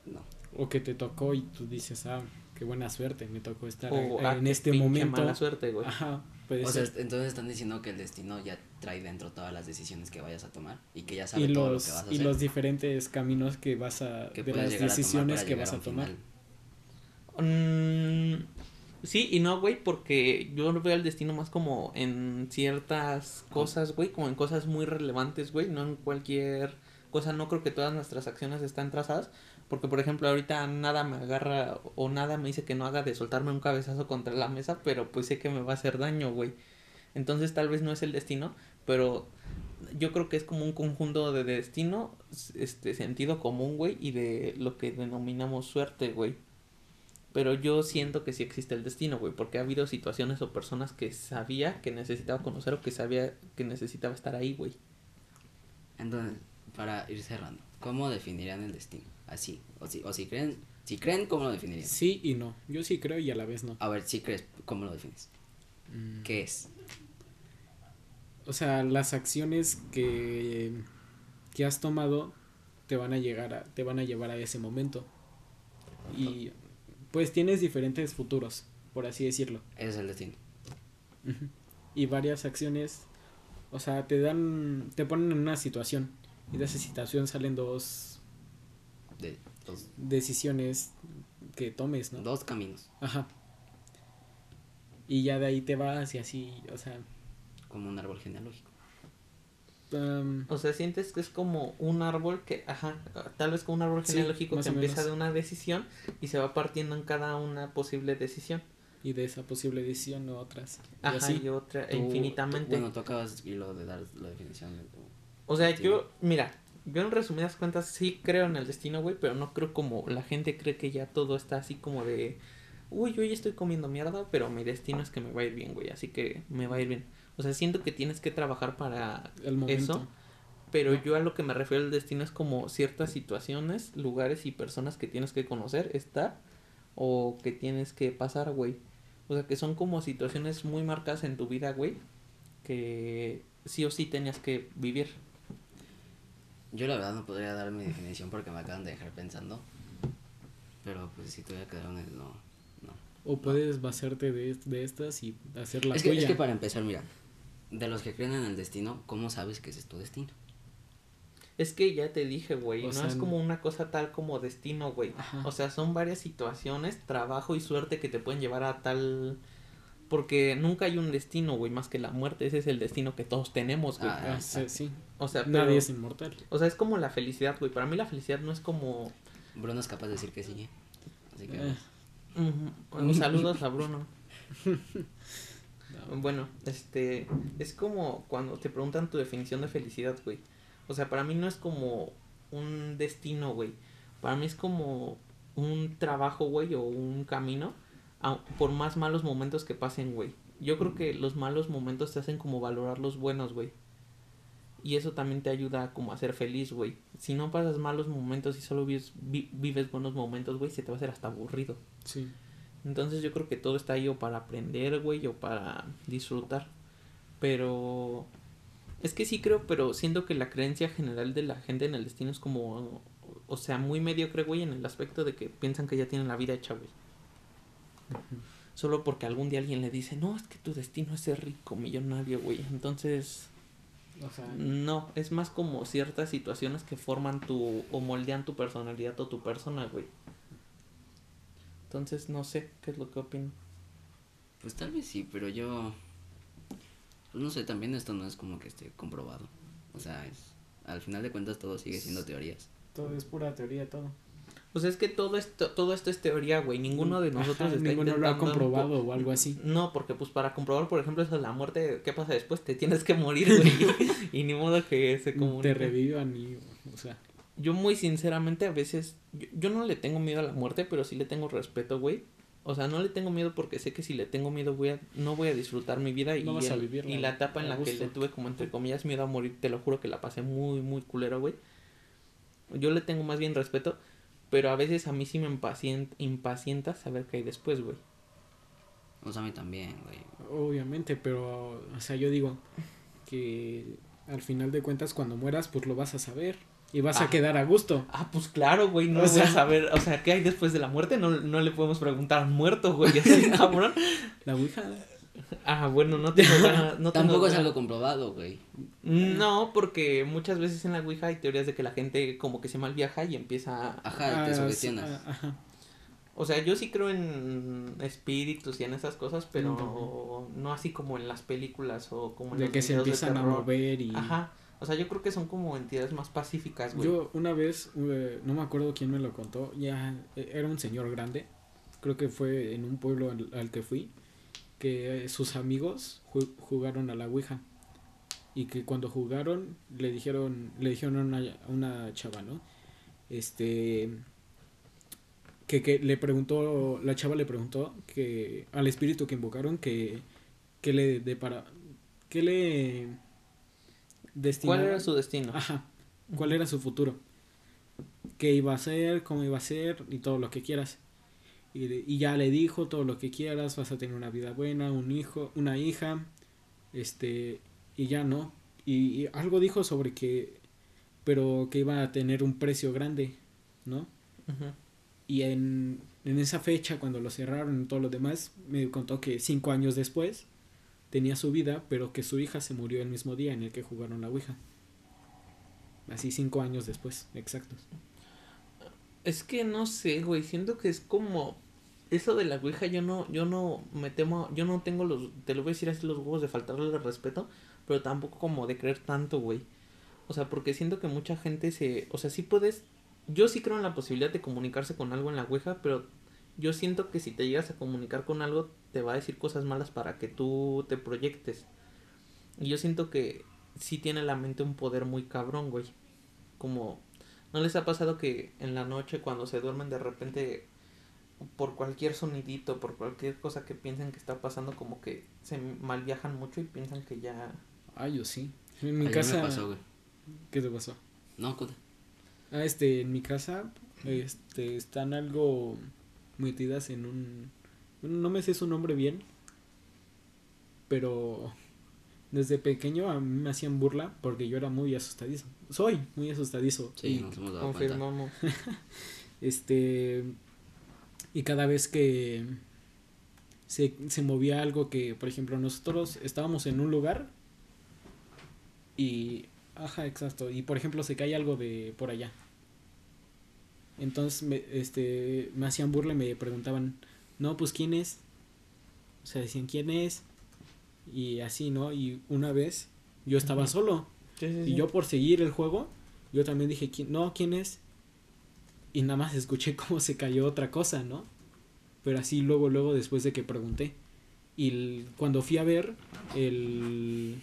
No. O que te tocó y tú dices, ah, qué buena suerte, me tocó estar O eh, ah, en este momento. mala suerte, güey. Ajá, O sea, ser. entonces están diciendo que el destino ya trae dentro todas las decisiones que vayas a tomar y que ya Y sabe todo lo que vas a y hacer. los diferentes caminos que vas a... que de las a decisiones que vas a tomar. Mm, sí y no, güey, porque yo veo el destino más como en ciertas cosas, güey, como en cosas muy relevantes, güey, no en cualquier cosa. No creo que todas nuestras acciones están trazadas, porque por ejemplo ahorita nada me agarra o nada me dice que no haga de soltarme un cabezazo contra la mesa, pero pues sé que me va a hacer daño, güey. Entonces tal vez no es el destino, pero yo creo que es como un conjunto de destino, este sentido común, güey, y de lo que denominamos suerte, güey. Pero yo siento que sí existe el destino, güey, porque ha habido situaciones o personas que sabía que necesitaba conocer o que sabía que necesitaba estar ahí, güey. Entonces, para ir cerrando, ¿cómo definirían el destino? Así. O si, o si creen, si creen, ¿cómo lo definirían? Sí y no. Yo sí creo y a la vez no. A ver, si crees, ¿cómo lo defines? Mm. ¿Qué es? O sea, las acciones que, que has tomado te van a llegar a, te van a llevar a ese momento. Y pues tienes diferentes futuros, por así decirlo. Ese es el destino. Y varias acciones, o sea, te dan, te ponen en una situación. Y de esa situación salen dos De dos, decisiones que tomes, ¿no? dos caminos. Ajá. Y ya de ahí te vas y así, o sea, Como un árbol genealógico. um, O sea, sientes que es como un árbol que, ajá, tal vez como un árbol genealógico que empieza menos. de una decisión y se va partiendo en cada una posible decisión. y de esa posible decisión o otras. Y Ajá, así. y otra, Tú- infinitamente. tú- bueno, tú acabas y lo de dar la definición. de tu- O sea, yo, mira, yo en resumidas cuentas sí creo en el destino, güey, pero no creo como la gente cree que ya todo está así como de, uy, yo ya estoy comiendo mierda, pero mi destino es que me va a ir bien, güey, así que me va a ir bien. O sea, siento que tienes que trabajar para El eso. Pero yo a lo que me refiero al destino es como ciertas situaciones, lugares y personas que tienes que conocer, estar o que tienes que pasar, güey. O sea, que son como situaciones muy marcadas en tu vida, güey, que sí o sí tenías que vivir. Yo la verdad no podría dar mi definición porque me acaban de dejar pensando. Pero pues si te voy a quedar en el no. no. O puedes basarte de, de estas y hacer la Es que, tuya. es que para empezar, mira, de los que creen en el destino, ¿cómo sabes que ese es tu destino? Es que ya te dije, güey, no sea, es como una cosa tal como destino, güey. O sea, son varias situaciones, trabajo y suerte que te pueden llevar a tal... Porque nunca hay un destino, güey, más que la muerte. Ese es el destino que todos tenemos, güey. Ah, Ah, sí, sí. o sea, pero... Nadie es inmortal. O sea, es como la felicidad, güey. Para mí la felicidad no es como... Bruno es capaz de decir que sí. ¿eh? Así que. Eh. Ujú, Saludos a Bruno. [LAUGHS] No. Bueno, este... Es como cuando te preguntan tu definición de felicidad, güey. O sea, para mí no es como un destino, güey. Para mí es como un trabajo, güey, o un camino. A- por más malos momentos que pasen, güey. Yo creo que los malos momentos te hacen como valorar los buenos, güey. Y eso también te ayuda como a ser feliz, güey. Si no pasas malos momentos y solo vives, vi- vives buenos momentos, güey, se te va a hacer hasta aburrido. Sí. Entonces yo creo que todo está ahí o para aprender, güey, o para disfrutar. Pero... Es que sí creo, pero siento que la creencia general de la gente en el destino es como... O sea, muy mediocre, güey, en el aspecto de que piensan que ya tienen la vida hecha, güey. Solo porque algún día alguien le dice, no, es que tu destino es ser rico, millonario, güey. Entonces, O sea, no, es más como ciertas situaciones que forman tu o moldean tu personalidad o tu persona, güey. Entonces, no sé qué es lo que opino. Pues tal vez sí, pero yo. Pues no sé, también esto no es como que esté comprobado. O sea, es. Al final de cuentas todo sigue siendo teorías. todo es pura teoría, todo. Pues es que todo esto, todo esto es teoría, güey. Ninguno de nosotros Ajá, está ninguno lo ha intentando comprobado o algo así. No, porque pues para comprobar, por ejemplo, eso de la muerte, ¿qué pasa después? Te tienes que morir, güey. [LAUGHS] y ni modo que se comunique. Te revivan y, o sea, Yo muy sinceramente a veces, yo, yo no le tengo miedo a la muerte, pero sí le tengo respeto, güey. O sea, no le tengo miedo porque sé que si le tengo miedo voy a, no voy a disfrutar mi vida y, No el- vivirla y la etapa en la que le tuve como entre comillas miedo a morir, te lo juro que la pasé muy, muy culero, güey. Yo le tengo más bien respeto, pero a veces a mí sí me impacien- impacienta saber qué hay después, güey. O sea, a mí también, güey. obviamente, pero, o sea, yo digo que al final de cuentas cuando mueras, pues lo vas a saber y vas Ah. a quedar a gusto. Ah, pues claro, güey, no O voy a sea- saber, o sea, ¿qué hay después de la muerte? No, no le podemos preguntar al muerto, güey, [LAUGHS] así, cabrón. La Ouija, Ah, bueno, no tengo [LAUGHS] ganas- no tengo Tampoco es ganas- algo comprobado, güey. No, porque muchas veces en la Ouija hay teorías de que la gente como que se mal viaja y empieza... a- Ajá, te ah, sugestionas. ah, ajá. O sea, yo sí creo en espíritus y en esas cosas, pero no así como en las películas o como en de los que se de empiezan a mover y Ajá. O sea, yo creo que son como entidades más pacíficas, güey. yo una vez eh, no me acuerdo quién me lo contó, ya eh, era un señor grande, creo que fue en un pueblo al, al que fui, que eh, sus amigos ju- jugaron a la Ouija y que cuando jugaron le dijeron le dijeron a una, a una chava, ¿no? Este que, que le preguntó la chava le preguntó que al espíritu que invocaron que que le depara que le destinaba ¿Cuál era su destino? Ajá. ¿Cuál era su futuro? ¿Qué iba a hacer? ¿Cómo iba a ser? Y todo lo que quieras. Y, ya le dijo todo lo que quieras, vas a tener una vida buena, un hijo, una hija, este, y ya no. Y, y algo dijo sobre que, pero que iba a tener un precio grande, ¿no? Y en, en esa fecha, cuando lo cerraron y todo lo demás, me contó que cinco años después tenía su vida, pero que su hija se murió el mismo día en el que jugaron la Ouija. Así cinco años después, exactos. Es que no sé, güey, siento que es como eso de la Ouija yo no yo no me temo, yo no tengo los te lo voy a decir así los huevos de faltarle el respeto, pero tampoco como de creer tanto, güey. O sea, porque siento que mucha gente se, o sea, sí puedes yo sí creo en la posibilidad de comunicarse con algo en la Ouija, pero yo siento que si te llegas a comunicar con algo te va a decir cosas malas para que tú te proyectes. Y yo siento que sí tiene la mente un poder muy cabrón, güey. Como ¿No les ha pasado que en la noche cuando se duermen de repente por cualquier sonidito, por cualquier cosa que piensen que está pasando, como que se mal viajan mucho y piensan que ya... Ah, yo sí. En mi Ayer casa... me pasó, güey. ¿Qué te pasó? No, cuenta. Ah, este, en mi casa, este, están algo metidas en un... bueno, No me sé su nombre bien, pero desde pequeño a mí me hacían burla porque yo era muy asustadizo. Soy muy asustadizo. Sí, y, nos hemos dado cuenta. Confirmamos. [LAUGHS] este, y cada vez que se, se movía algo que, por ejemplo, nosotros estábamos en un lugar y, ajá, exacto, y por ejemplo se cae algo de por allá. Entonces me, este, me hacían burla y me preguntaban, no, pues quién es. O sea, decían quién es. Y así, ¿no? Y una vez yo estaba solo. Sí, sí, Y yo por seguir el juego, yo también dije, "¿Quién- no, ¿quién es? Y nada más escuché [LAUGHS] cómo se cayó otra cosa, ¿no? Pero así luego, luego después de que pregunté. Y el- cuando fui a ver, el,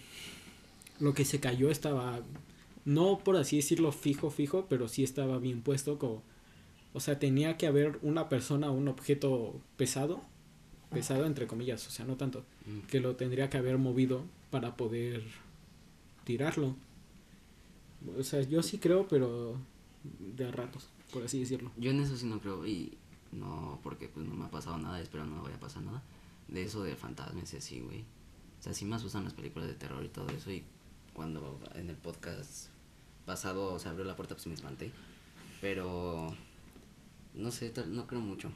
lo que se cayó estaba, no por así decirlo fijo, fijo, pero sí estaba bien puesto. Como, o sea, tenía que haber una persona, un objeto pesado, pesado entre comillas, o sea, no tanto, Mm. que lo tendría que haber movido para poder tirarlo. O sea, yo sí creo, pero de a ratos, por así decirlo. Yo en eso sí no creo y no, porque pues no me ha pasado nada, espero no me vaya a pasar nada. De eso de fantasmas y así, güey. O sea, sí me asustan las películas de terror y todo eso y cuando en el podcast pasado se abrió la puerta pues me espanté. Pero no sé, tal- no creo mucho.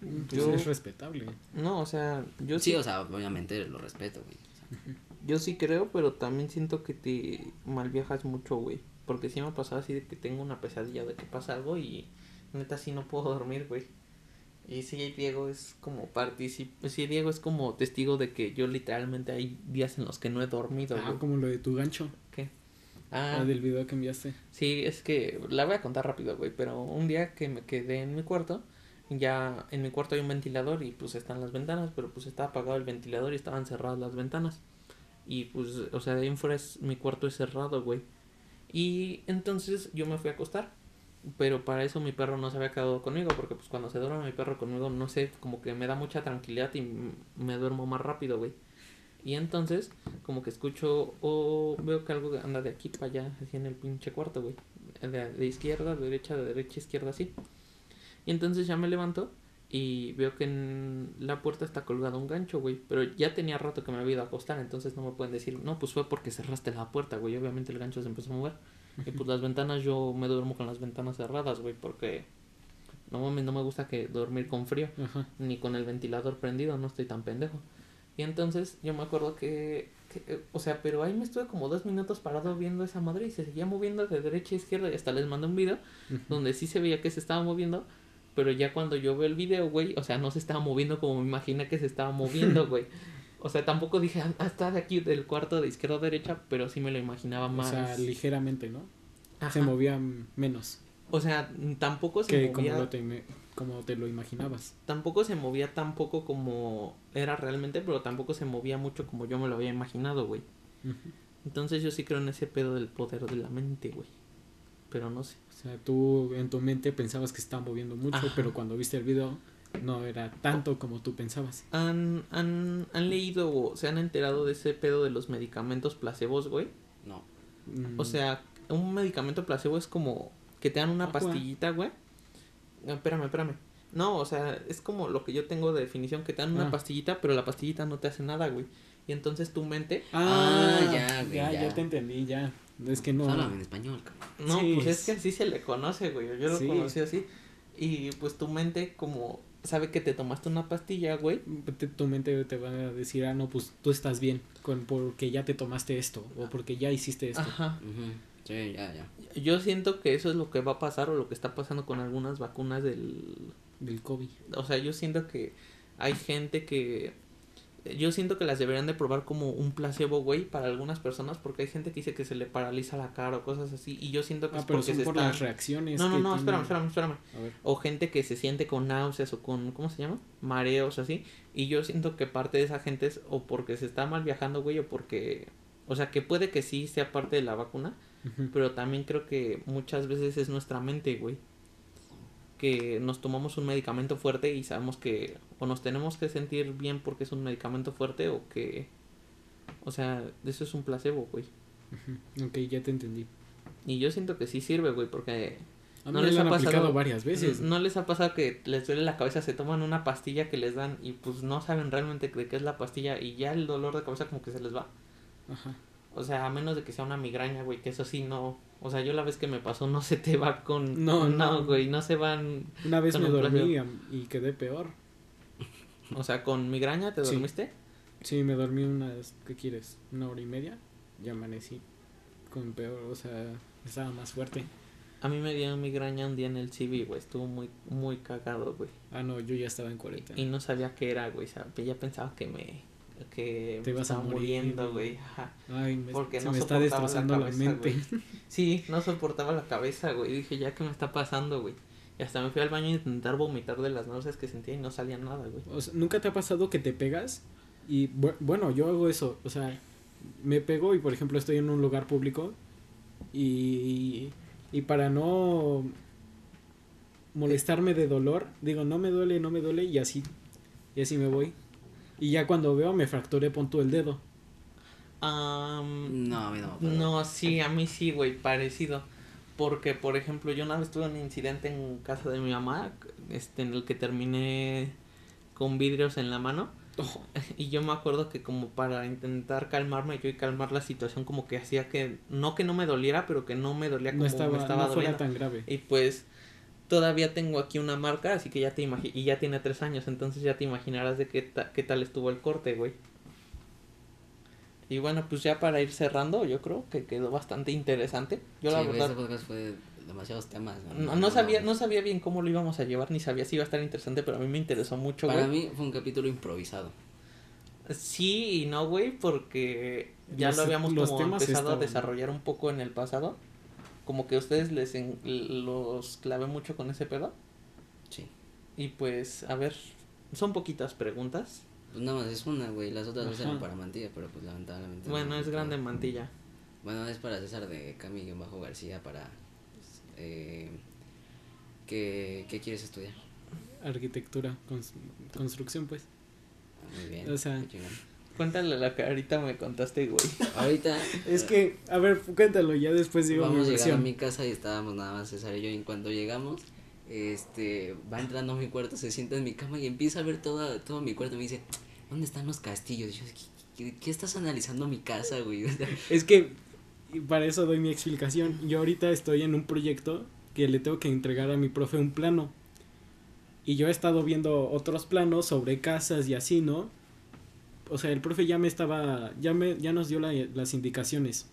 Pues Yo- es respetable. No, o sea, yo sí, sí, o sea, obviamente lo respeto, güey. O sea, yo sí creo, pero también siento que te mal viajas mucho, güey. Porque sí me ha pasado así de que tengo una pesadilla de que pasa algo y neta sí no puedo dormir, güey. Y sí, Diego es como particip... Sí, Diego es como testigo de que yo literalmente hay días en los que no he dormido, Ah, güey. como lo de tu gancho, ¿Qué? ah, Ah, del video que enviaste. Sí, es que la voy a contar rápido, güey, pero un día que me quedé en mi cuarto, ya en mi cuarto hay un ventilador y pues están las ventanas, pero pues estaba apagado el ventilador y estaban cerradas las ventanas. Y pues, o sea, de ahí en fuera es, mi cuarto es cerrado, güey. Y entonces yo me fui a acostar, pero para eso mi perro no se había quedado conmigo, porque pues cuando se duerme mi perro conmigo, no sé, como que me da mucha tranquilidad y me duermo más rápido, güey. Y entonces, como que escucho o veo que algo anda de aquí para allá, así en el pinche cuarto, güey. De, de izquierda, de derecha, de derecha, izquierda, así. Y entonces ya me levanto y veo que en la puerta está colgado un gancho, güey. Pero ya tenía rato que me había ido a acostar, entonces no me pueden decir, no, pues fue porque cerraste la puerta, güey. Obviamente el gancho se empezó a mover. Y pues las ventanas, yo me duermo con las ventanas cerradas, güey, porque no mames, no me gusta que dormir con frío Ajá. ni con el ventilador prendido, no estoy tan pendejo. Y entonces yo me acuerdo que, que, eh, o sea, pero ahí me estuve como dos minutos parado viendo esa madre y se seguía moviendo de derecha a izquierda y hasta les mandé un video donde sí se veía que se estaba moviendo, pero ya cuando yo veo el video, güey, o sea, no se estaba moviendo como me imaginé que se estaba moviendo, [LAUGHS] güey. O sea, tampoco dije, ah, está de aquí del cuarto de izquierda a derecha, pero sí me lo imaginaba O más. sea, ligeramente, ¿no? Ajá. Se movía menos O sea, tampoco se que como, movía lo te, como te lo imaginabas. tampoco se movía tan poco como era realmente, pero tampoco se movía mucho como yo me lo había imaginado, güey. Entonces yo sí creo en ese pedo del poder de la mente, güey. Pero no sé. O sea, tú en tu mente pensabas que estaba moviendo mucho, Ajá. pero cuando viste el video no era tanto como tú pensabas. ¿Han, han, ¿Han leído o se han enterado de ese pedo de los medicamentos placebos, güey? no. Mm, O sea, un medicamento placebo es como que te dan una Ajá. pastillita, güey. No, espérame, espérame. No, o sea, es como lo que yo tengo de definición, que te dan una Ah. pastillita, pero la pastillita no te hace nada, güey. Y entonces tu mente Ah, Ah, ya, ya, güey, ya, ya. te entendí, ya. Es que no. Háblame en español, cabrón. No, Sí, pues es que así se le conoce, güey. Yo lo Sí. conocí así. Y pues tu mente, como sabe que te tomaste una pastilla, güey. te- tu mente te va a decir, ah, no, pues tú estás bien, con, porque ya te tomaste esto, o porque ya hiciste esto. Ajá. Ujú. Sí, ya, ya. Yo siento que eso es lo que va a pasar o lo que está pasando con algunas vacunas del. Del COVID. O sea, yo siento que hay gente que. Yo siento que las deberían de probar como un placebo, güey, para algunas personas, porque hay gente que dice que se le paraliza la cara o cosas así. Y yo siento que Ah, es porque son se por están- las reacciones. No, no, no, espérame, tienen- espérame, espérame. A ver. o gente que se siente con náuseas o con, ¿cómo se llama? Mareos así. Y yo siento que parte de esa gente es o porque se está mal viajando, güey, o porque, o sea, que puede que sí sea parte de la vacuna, pero también creo que muchas veces es nuestra mente, güey. Que nos tomamos un medicamento fuerte y sabemos que o nos tenemos que sentir bien porque es un medicamento fuerte o que o sea, eso es un placebo, güey. Ok, ya te entendí. Y yo siento que sí sirve, güey, porque A mí ¿No les lo ha pasado? aplicado varias veces. ¿No les ha pasado que les duele la cabeza, se toman una pastilla que les dan y pues no saben realmente de qué es la pastilla y ya el dolor de cabeza como que se les va? Ajá. O sea, a menos de que sea una migraña, güey, que eso sí no... O sea, yo la vez que me pasó no se te va con... No, no, güey, no se van... Una vez me un dormí y quedé peor. O sea, con migraña te dormiste. Sí, me dormí unas, ¿qué quieres? Una hora y media. Y amanecí con peor, o sea, estaba más fuerte. A mí me dio migraña un día en el CV, güey, estuvo muy, muy cagado, güey. Ah, no, yo ya estaba en cuarentena. Y no sabía qué era, güey, ¿sabes? Ya pensaba que me... Que Te ibas a estaba morir, muriendo, güey. Ay, me, Porque se no me está la destrozando la, mente. Sí, no soportaba la cabeza, güey. Dije, ya, ¿qué me está pasando, güey? Y hasta me fui al baño a intentar vomitar de las náuseas que sentía y no salía nada, güey. O sea, ¿nunca te ha pasado que te pegas? Y bu- bueno, yo hago eso, o sea, me pego y por ejemplo estoy en un lugar público y, y para no molestarme de dolor, digo, no me duele, no me duele y así, y así me voy. Y ya cuando veo me fracturé, pon tú el dedo. Am, No, a mí no no, sí, a mí sí, güey, parecido. Porque, por ejemplo, yo una vez tuve un incidente en casa de mi mamá, este, en el que terminé con vidrios en la mano. [LAUGHS] Y yo me acuerdo que como para intentar calmarme yo y calmar la situación como que hacía que, no que no me doliera, pero que no me dolía como no estaba, me estaba no fuera tan grave. Y pues todavía tengo aquí una marca, así que ya te imagi y ya tiene tres años, entonces ya te imaginarás de qué, ta- qué tal estuvo el corte, güey. Y bueno, pues ya para ir cerrando, yo creo que quedó bastante interesante. Yo la Sí, verdad este podcast fue de demasiados temas. no, no sabía no sabía bien cómo lo íbamos a llevar, ni sabía si iba a estar interesante, pero a mí me interesó mucho, Para güey. mí fue un capítulo improvisado. Sí y no, güey, porque ya Los- lo habíamos como empezado a desarrollar un poco en el pasado. Como que a ustedes les en- los clavé mucho con ese pedo. Sí. Y pues, a ver, son poquitas preguntas. Pues nada más es una, güey. Las otras dos eran para Mantilla, pero pues lamentablemente. Bueno, no. es grande mantilla. Bueno, es para César de Cami bajo García para. eh, ¿qué, ¿Qué quieres estudiar? Arquitectura, cons- construcción, pues. Ah, Muy bien. O sea- qué. Cuéntale la que ahorita me contaste, güey. Ahorita. [LAUGHS] Es que, a ver, cuéntalo, ya después digo mi Vamos a versión. mi casa y estábamos nada más César y yo. Y en cuanto llegamos, este, va entrando a mi cuarto, se sienta en mi cama y empieza a ver toda, todo mi cuarto. Me dice, ¿dónde están los castillos? Y yo, ¿qué, qué, qué estás analizando mi casa, güey? [LAUGHS] Es que y para eso doy mi explicación. Yo ahorita estoy en un proyecto que le tengo que entregar a mi profe un plano. Y yo he estado viendo otros planos sobre casas y así, ¿no? O sea, el profe ya me estaba, ya me, ya nos dio la- las indicaciones.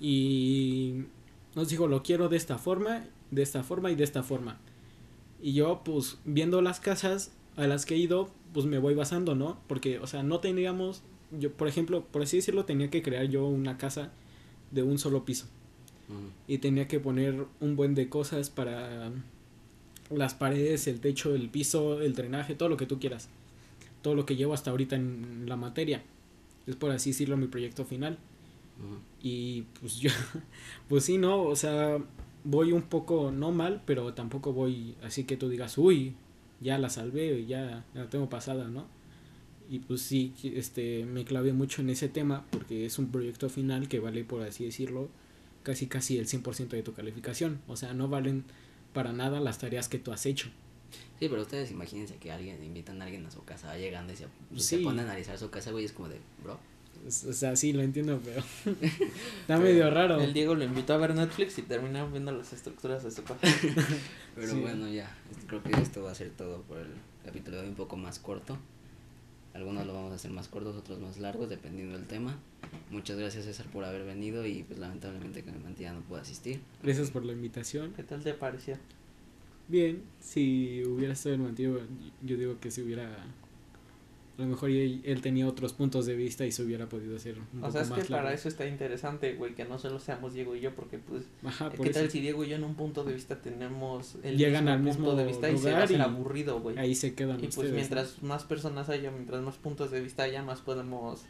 Y nos dijo, lo quiero de esta forma, de esta forma y de esta forma. Y yo, pues, viendo las casas a las que he ido, pues me voy basando, ¿no? Porque, o sea, no teníamos, yo, por ejemplo, por así decirlo, tenía que crear yo una casa de un solo piso. mm, Y tenía que poner un buen de cosas para las paredes, el techo, el piso, el drenaje, todo lo que tú quieras. Todo lo que llevo hasta ahorita en la materia. Es por así decirlo mi proyecto final. Y pues [LAUGHS] yo, pues sí, no, o sea, voy un poco, no mal, pero tampoco voy así que tú digas, uy, ya la salvé, ya la tengo pasada, ¿no? Y pues sí, este, me clavé mucho en ese tema porque es un proyecto final que vale, por así decirlo, casi casi el 100% de tu calificación. O sea, no valen para nada las tareas que tú has hecho. Sí, pero ustedes imagínense que alguien, invitan a alguien a su casa, va llegando y se, Sí. se pone a analizar su casa, güey, es como de, bro. O sea, sí, lo entiendo, pero [LAUGHS] está Pero medio raro. El Diego lo invitó a ver Netflix y terminó viendo las estructuras de su casa. [LAUGHS] Pero Sí. bueno, ya, este, creo que esto va a ser todo por el capítulo de hoy, un poco más corto. Algunos lo vamos a hacer más cortos, otros más largos, dependiendo del tema. Muchas gracias César por haber venido y pues lamentablemente que mi mantilla no pudo asistir. Gracias por la invitación. ¿Qué tal te pareció? Bien, si hubiera estado en Mantillo, yo digo que si hubiera. A lo mejor él, él tenía otros puntos de vista y se hubiera podido hacer un O poco sea, es más que para largo. eso está interesante, güey, que no solo seamos Diego y yo, porque pues, Ajá, ¿qué por tal eso. si Diego y yo en un punto de vista tenemos el Llegan mismo al punto mismo de vista y se va a hacer aburrido, güey? Ahí se quedan Y pues ustedes, ¿no? mientras más personas haya, mientras más puntos de vista haya, más podemos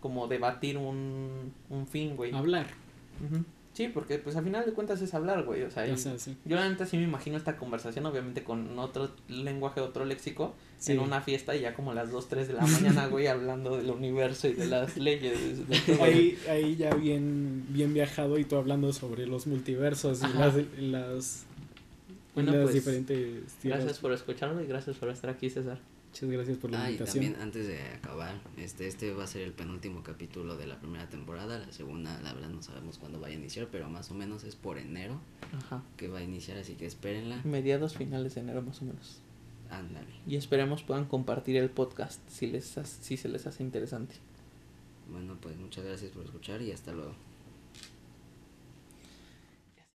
como debatir un, un fin, güey. Hablar. Ujú. Sí, porque pues al final de cuentas es hablar, güey. O sea, O y- sea, sí. yo la neta sí me imagino esta conversación, obviamente con otro lenguaje, otro léxico, Sí. en una fiesta y ya como a las 2, 3 de la mañana, [LAUGHS] güey, hablando del universo y de las leyes. de. [LAUGHS] Ahí, ahí ya bien, bien viajado y tú hablando sobre los multiversos y las, las, Bueno, las pues, diferentes. Gracias por escucharme y gracias por estar aquí, César. Muchas gracias por la Ah, y invitación. también antes de acabar, este, este va a ser el penúltimo capítulo de la primera temporada. La segunda, la verdad, no sabemos cuándo vaya a iniciar, pero más o menos es por enero Ajá. que va a iniciar, así que espérenla. Mediados finales de enero más o menos. Ándale. Y esperemos puedan compartir el podcast si les ha- si se les hace interesante. Bueno, pues muchas gracias por escuchar y hasta luego.